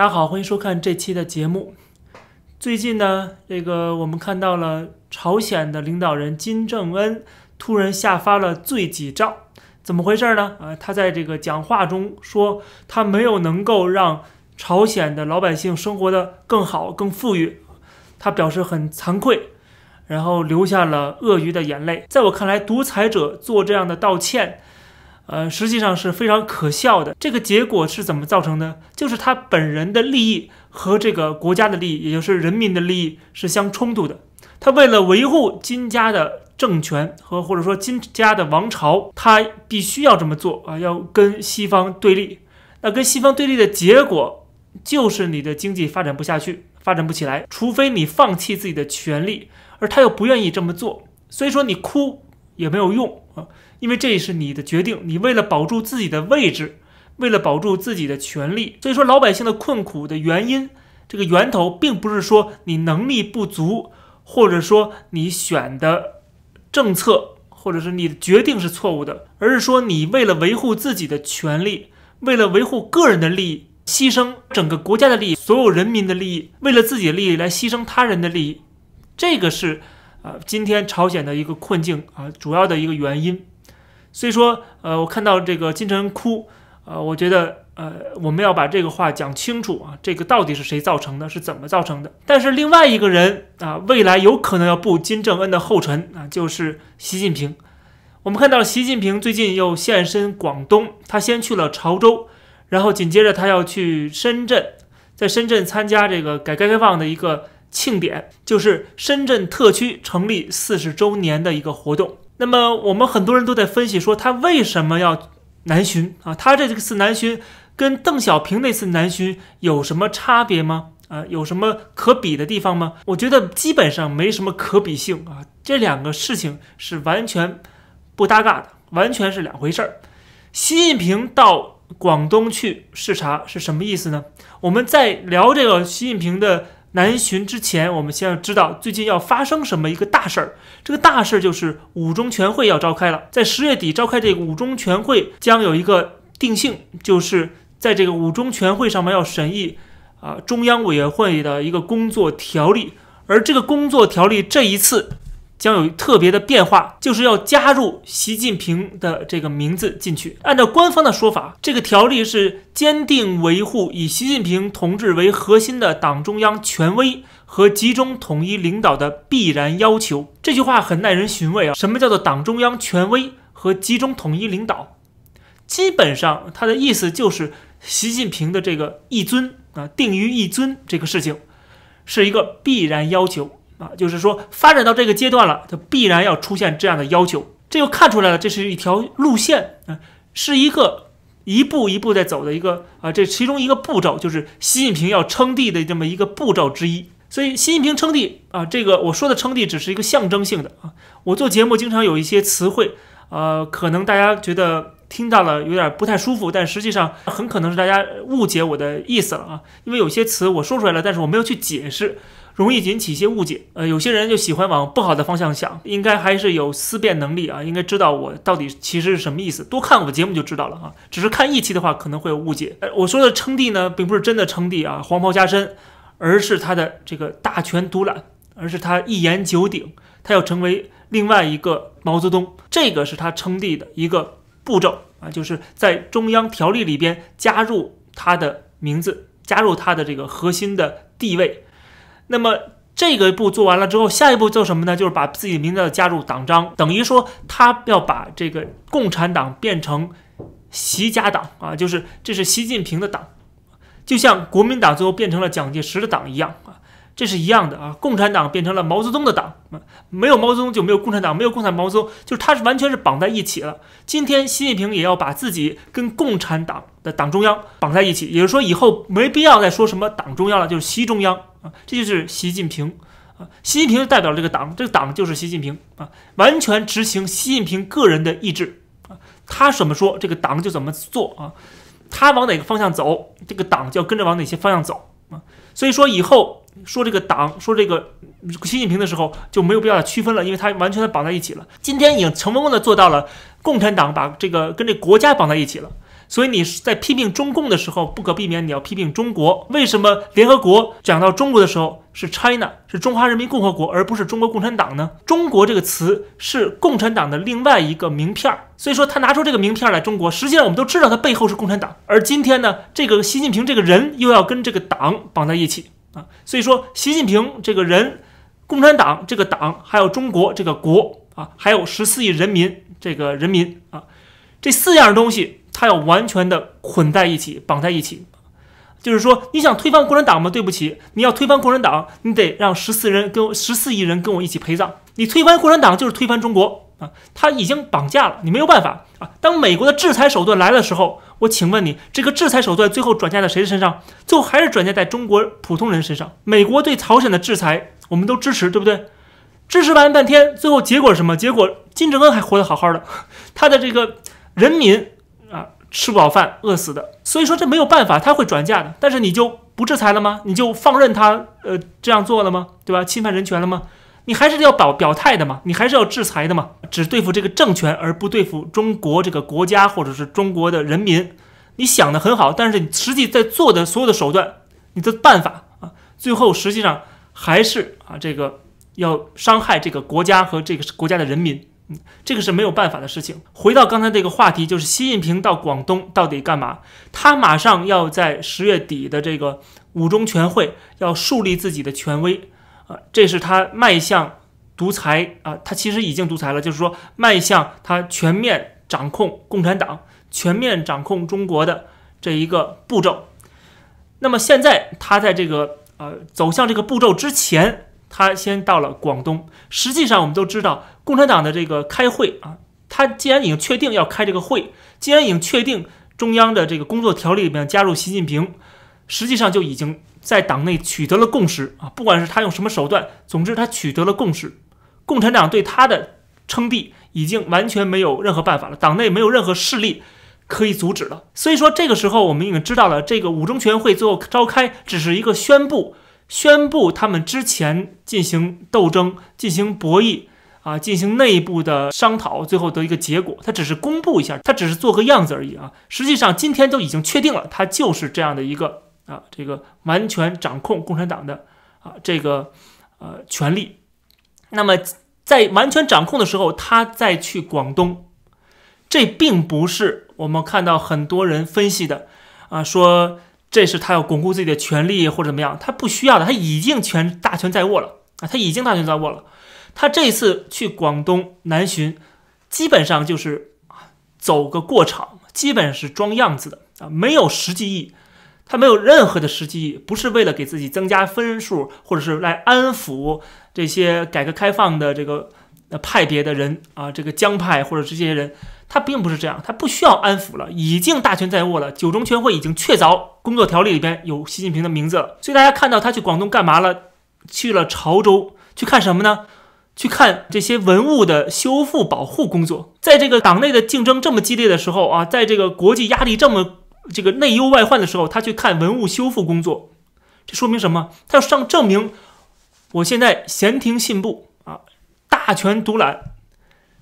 大家好，欢迎收看这期的节目。最近呢，这个我们看到了朝鲜的领导人金正恩突然下发了罪己诏，怎么回事呢？啊，他在这个讲话中说，他没有能够让朝鲜的老百姓生活的更好、更富裕，他表示很惭愧，然后流下了鳄鱼的眼泪。在我看来，独裁者做这样的道歉。呃，实际上是非常可笑的。这个结果是怎么造成的？就是他本人的利益和这个国家的利益，也就是人民的利益是相冲突的。他为了维护金家的政权和或者说金家的王朝，他必须要这么做啊，要跟西方对立。那跟西方对立的结果就是你的经济发展不下去，发展不起来，除非你放弃自己的权利，而他又不愿意这么做，所以说你哭也没有用啊。因为这是你的决定，你为了保住自己的位置，为了保住自己的权利，所以说老百姓的困苦的原因，这个源头并不是说你能力不足，或者说你选的政策，或者是你的决定是错误的，而是说你为了维护自己的权利，为了维护个人的利益，牺牲整个国家的利益，所有人民的利益，为了自己的利益来牺牲他人的利益，这个是啊今天朝鲜的一个困境啊主要的一个原因。所以说，呃，我看到这个金正恩哭，呃，我觉得，呃，我们要把这个话讲清楚啊，这个到底是谁造成的，是怎么造成的？但是另外一个人啊，未来有可能要步金正恩的后尘啊，就是习近平。我们看到习近平最近又现身广东，他先去了潮州，然后紧接着他要去深圳，在深圳参加这个改革开放的一个庆典，就是深圳特区成立四十周年的一个活动。那么我们很多人都在分析说他为什么要南巡啊？他这次南巡跟邓小平那次南巡有什么差别吗？啊，有什么可比的地方吗？我觉得基本上没什么可比性啊，这两个事情是完全不搭嘎的，完全是两回事儿。习近平到广东去视察是什么意思呢？我们在聊这个习近平的。南巡之前，我们先要知道最近要发生什么一个大事儿。这个大事儿就是五中全会要召开了，在十月底召开这个五中全会，将有一个定性，就是在这个五中全会上面要审议啊中央委员会的一个工作条例，而这个工作条例这一次。将有特别的变化，就是要加入习近平的这个名字进去。按照官方的说法，这个条例是坚定维护以习近平同志为核心的党中央权威和集中统一领导的必然要求。这句话很耐人寻味啊！什么叫做党中央权威和集中统一领导？基本上，它的意思就是习近平的这个一尊啊，定于一尊这个事情，是一个必然要求。啊，就是说发展到这个阶段了，它必然要出现这样的要求，这又看出来了，这是一条路线啊，是一个一步一步在走的一个啊，这其中一个步骤就是习近平要称帝的这么一个步骤之一。所以习近平称帝啊，这个我说的称帝只是一个象征性的啊。我做节目经常有一些词汇，呃，可能大家觉得听到了有点不太舒服，但实际上很可能是大家误解我的意思了啊，因为有些词我说出来了，但是我没有去解释。容易引起一些误解，呃，有些人就喜欢往不好的方向想，应该还是有思辨能力啊，应该知道我到底其实是什么意思。多看我的节目就知道了啊，只是看一期的话可能会有误解。呃，我说的称帝呢，并不是真的称帝啊，黄袍加身，而是他的这个大权独揽，而是他一言九鼎，他要成为另外一个毛泽东，这个是他称帝的一个步骤啊，就是在中央条例里边加入他的名字，加入他的这个核心的地位。那么这个步做完了之后，下一步做什么呢？就是把自己的名字加入党章，等于说他要把这个共产党变成习家党啊，就是这是习近平的党，就像国民党最后变成了蒋介石的党一样啊。这是一样的啊，共产党变成了毛泽东的党，没有毛泽东就没有共产党，没有共产毛泽东，就是他是完全是绑在一起了。今天习近平也要把自己跟共产党的党中央绑在一起，也就是说以后没必要再说什么党中央了，就是习中央啊，这就是习近平啊，习近平代表这个党，这个党就是习近平啊，完全执行习近平个人的意志啊，他怎么说这个党就怎么做啊，他往哪个方向走，这个党就要跟着往哪些方向走啊，所以说以后。说这个党，说这个习近平的时候就没有必要区分了，因为他完全的绑在一起了。今天已经成功的做到了，共产党把这个跟这国家绑在一起了。所以你在批评中共的时候，不可避免你要批评中国。为什么联合国讲到中国的时候是 China，是中华人民共和国，而不是中国共产党呢？中国这个词是共产党的另外一个名片儿，所以说他拿出这个名片来，中国实际上我们都知道他背后是共产党。而今天呢，这个习近平这个人又要跟这个党绑在一起啊，所以说习近平这个人、共产党这个党，还有中国这个国啊，还有十四亿人民这个人民啊，这四样东西。他要完全的捆在一起，绑在一起，就是说，你想推翻共产党吗？对不起，你要推翻共产党，你得让十四人跟十四亿人跟我一起陪葬。你推翻共产党就是推翻中国啊！他已经绑架了，你没有办法啊！当美国的制裁手段来的时候，我请问你，这个制裁手段最后转嫁在谁的身上？最后还是转嫁在中国普通人身上。美国对朝鲜的制裁，我们都支持，对不对？支持完半天，最后结果是什么？结果金正恩还活得好好的，他的这个人民啊。吃不饱饭，饿死的。所以说这没有办法，他会转嫁的。但是你就不制裁了吗？你就放任他呃这样做了吗？对吧？侵犯人权了吗？你还是要表表态的嘛？你还是要制裁的嘛？只对付这个政权，而不对付中国这个国家或者是中国的人民。你想的很好，但是你实际在做的所有的手段，你的办法啊，最后实际上还是啊这个要伤害这个国家和这个国家的人民。嗯这个是没有办法的事情。回到刚才这个话题，就是习近平到广东到底干嘛？他马上要在十月底的这个五中全会要树立自己的权威这是他迈向独裁啊，他其实已经独裁了，就是说迈向他全面掌控共产党、全面掌控中国的这一个步骤。那么现在他在这个呃走向这个步骤之前。他先到了广东。实际上，我们都知道，共产党的这个开会啊，他既然已经确定要开这个会，既然已经确定中央的这个工作条例里面加入习近平，实际上就已经在党内取得了共识啊。不管是他用什么手段，总之他取得了共识。共产党对他的称帝已经完全没有任何办法了，党内没有任何势力可以阻止了。所以说，这个时候我们已经知道了，这个五中全会最后召开只是一个宣布。宣布他们之前进行斗争、进行博弈啊，进行内部的商讨，最后得一个结果。他只是公布一下，他只是做个样子而已啊。实际上，今天都已经确定了，他就是这样的一个啊，这个完全掌控共产党的啊这个呃权利。那么，在完全掌控的时候，他再去广东，这并不是我们看到很多人分析的啊说。这是他要巩固自己的权利或者怎么样，他不需要的，他已经权大权在握了啊，他已经大权在握了。他这次去广东南巡，基本上就是走个过场，基本是装样子的啊，没有实际意义，他没有任何的实际意义，不是为了给自己增加分数，或者是来安抚这些改革开放的这个派别的人啊，这个江派或者这些人。他并不是这样，他不需要安抚了，已经大权在握了。九中全会已经确凿，工作条例里边有习近平的名字了。所以大家看到他去广东干嘛了？去了潮州，去看什么呢？去看这些文物的修复保护工作。在这个党内的竞争这么激烈的时候啊，在这个国际压力这么这个内忧外患的时候，他去看文物修复工作，这说明什么？他要上证明，我现在闲庭信步啊，大权独揽，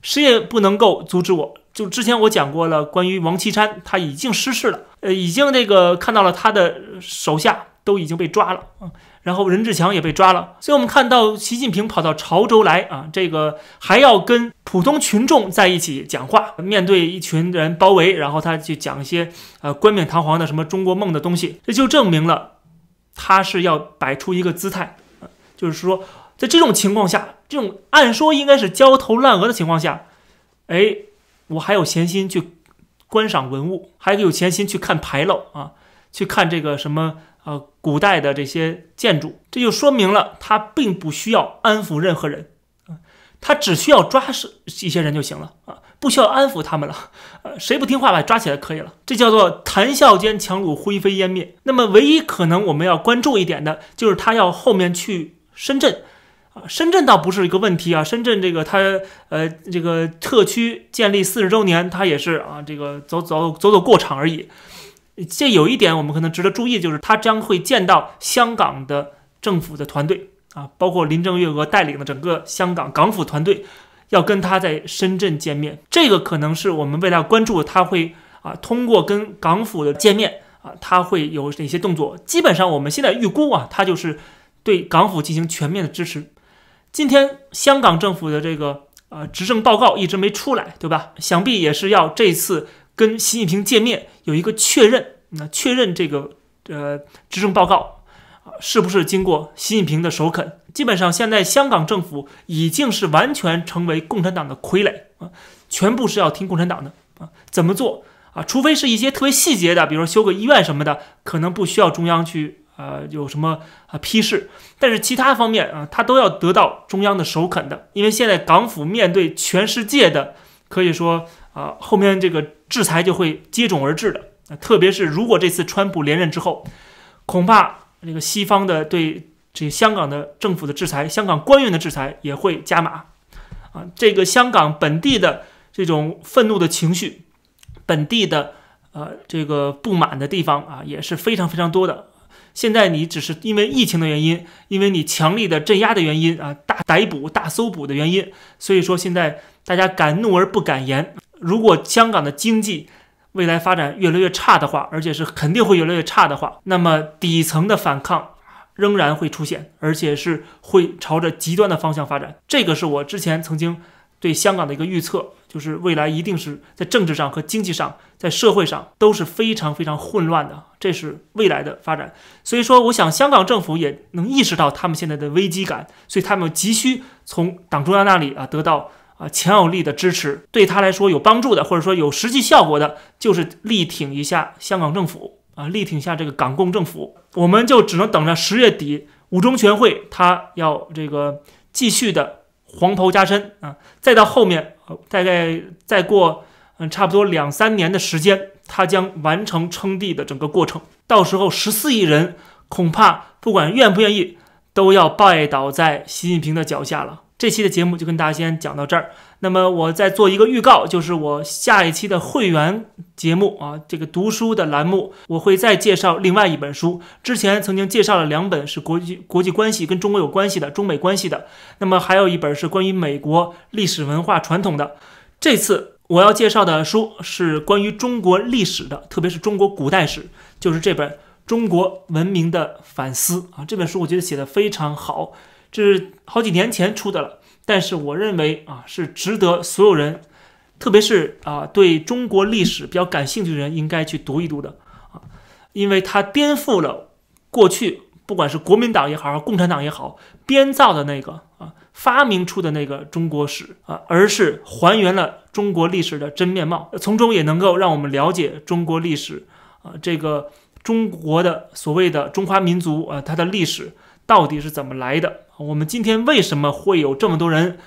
谁也不能够阻止我。就之前我讲过了，关于王岐山，他已经失势了，呃，已经这个看到了他的手下都已经被抓了啊，然后任志强也被抓了，所以我们看到习近平跑到潮州来啊，这个还要跟普通群众在一起讲话，面对一群人包围，然后他去讲一些呃冠冕堂皇的什么中国梦的东西，这就证明了他是要摆出一个姿态，就是说在这种情况下，这种按说应该是焦头烂额的情况下，哎。我还有闲心去观赏文物，还有闲心去看牌楼啊，去看这个什么呃古代的这些建筑，这就说明了他并不需要安抚任何人啊，他只需要抓是一些人就行了啊，不需要安抚他们了，呃，谁不听话把抓起来可以了，这叫做谈笑间强弩灰飞烟灭。那么唯一可能我们要关注一点的就是他要后面去深圳。啊，深圳倒不是一个问题啊。深圳这个它呃这个特区建立四十周年，它也是啊这个走走走走过场而已。这有一点我们可能值得注意，就是他将会见到香港的政府的团队啊，包括林郑月娥带领的整个香港港府团队，要跟他在深圳见面。这个可能是我们未来关注他会啊，通过跟港府的见面啊，他会有哪些动作？基本上我们现在预估啊，他就是对港府进行全面的支持。今天香港政府的这个呃执政报告一直没出来，对吧？想必也是要这次跟习近平见面有一个确认，那确认这个呃执政报告啊是不是经过习近平的首肯？基本上现在香港政府已经是完全成为共产党的傀儡啊，全部是要听共产党的啊，怎么做啊？除非是一些特别细节的，比如说修个医院什么的，可能不需要中央去。呃，有什么啊批示？但是其他方面啊，他都要得到中央的首肯的。因为现在港府面对全世界的，可以说啊，后面这个制裁就会接踵而至的。特别是如果这次川普连任之后，恐怕这个西方的对这香港的政府的制裁，香港官员的制裁也会加码。啊，这个香港本地的这种愤怒的情绪，本地的呃这个不满的地方啊，也是非常非常多的。现在你只是因为疫情的原因，因为你强力的镇压的原因啊，大逮捕、大搜捕的原因，所以说现在大家敢怒而不敢言。如果香港的经济未来发展越来越差的话，而且是肯定会越来越差的话，那么底层的反抗仍然会出现，而且是会朝着极端的方向发展。这个是我之前曾经对香港的一个预测。就是未来一定是在政治上和经济上，在社会上都是非常非常混乱的，这是未来的发展。所以说，我想香港政府也能意识到他们现在的危机感，所以他们急需从党中央那里啊得到啊强有力的支持。对他来说有帮助的，或者说有实际效果的，就是力挺一下香港政府啊，力挺一下这个港共政府。我们就只能等着十月底五中全会，他要这个继续的。黄袍加身啊，再到后面，大概再过嗯差不多两三年的时间，他将完成称帝的整个过程。到时候十四亿人恐怕不管愿不愿意，都要拜倒在习近平的脚下了。这期的节目就跟大家先讲到这儿。那么我再做一个预告，就是我下一期的会员节目啊，这个读书的栏目，我会再介绍另外一本书。之前曾经介绍了两本是国际国际关系跟中国有关系的中美关系的，那么还有一本是关于美国历史文化传统的。这次我要介绍的书是关于中国历史的，特别是中国古代史，就是这本《中国文明的反思》啊。这本书我觉得写的非常好，这是好几年前出的了。但是我认为啊，是值得所有人，特别是啊对中国历史比较感兴趣的人应该去读一读的啊，因为它颠覆了过去不管是国民党也好，共产党也好编造的那个啊发明出的那个中国史啊，而是还原了中国历史的真面貌，从中也能够让我们了解中国历史啊这个中国的所谓的中华民族啊它的历史。到底是怎么来的？我们今天为什么会有这么多人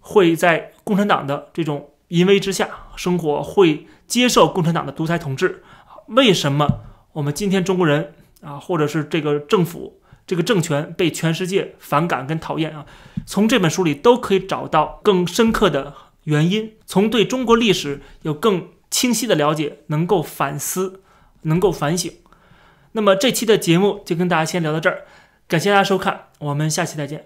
会在共产党的这种淫威之下生活，会接受共产党的独裁统治？为什么我们今天中国人啊，或者是这个政府、这个政权被全世界反感跟讨厌啊？从这本书里都可以找到更深刻的原因，从对中国历史有更清晰的了解，能够反思，能够反省。那么这期的节目就跟大家先聊到这儿。感谢大家收看，我们下期再见。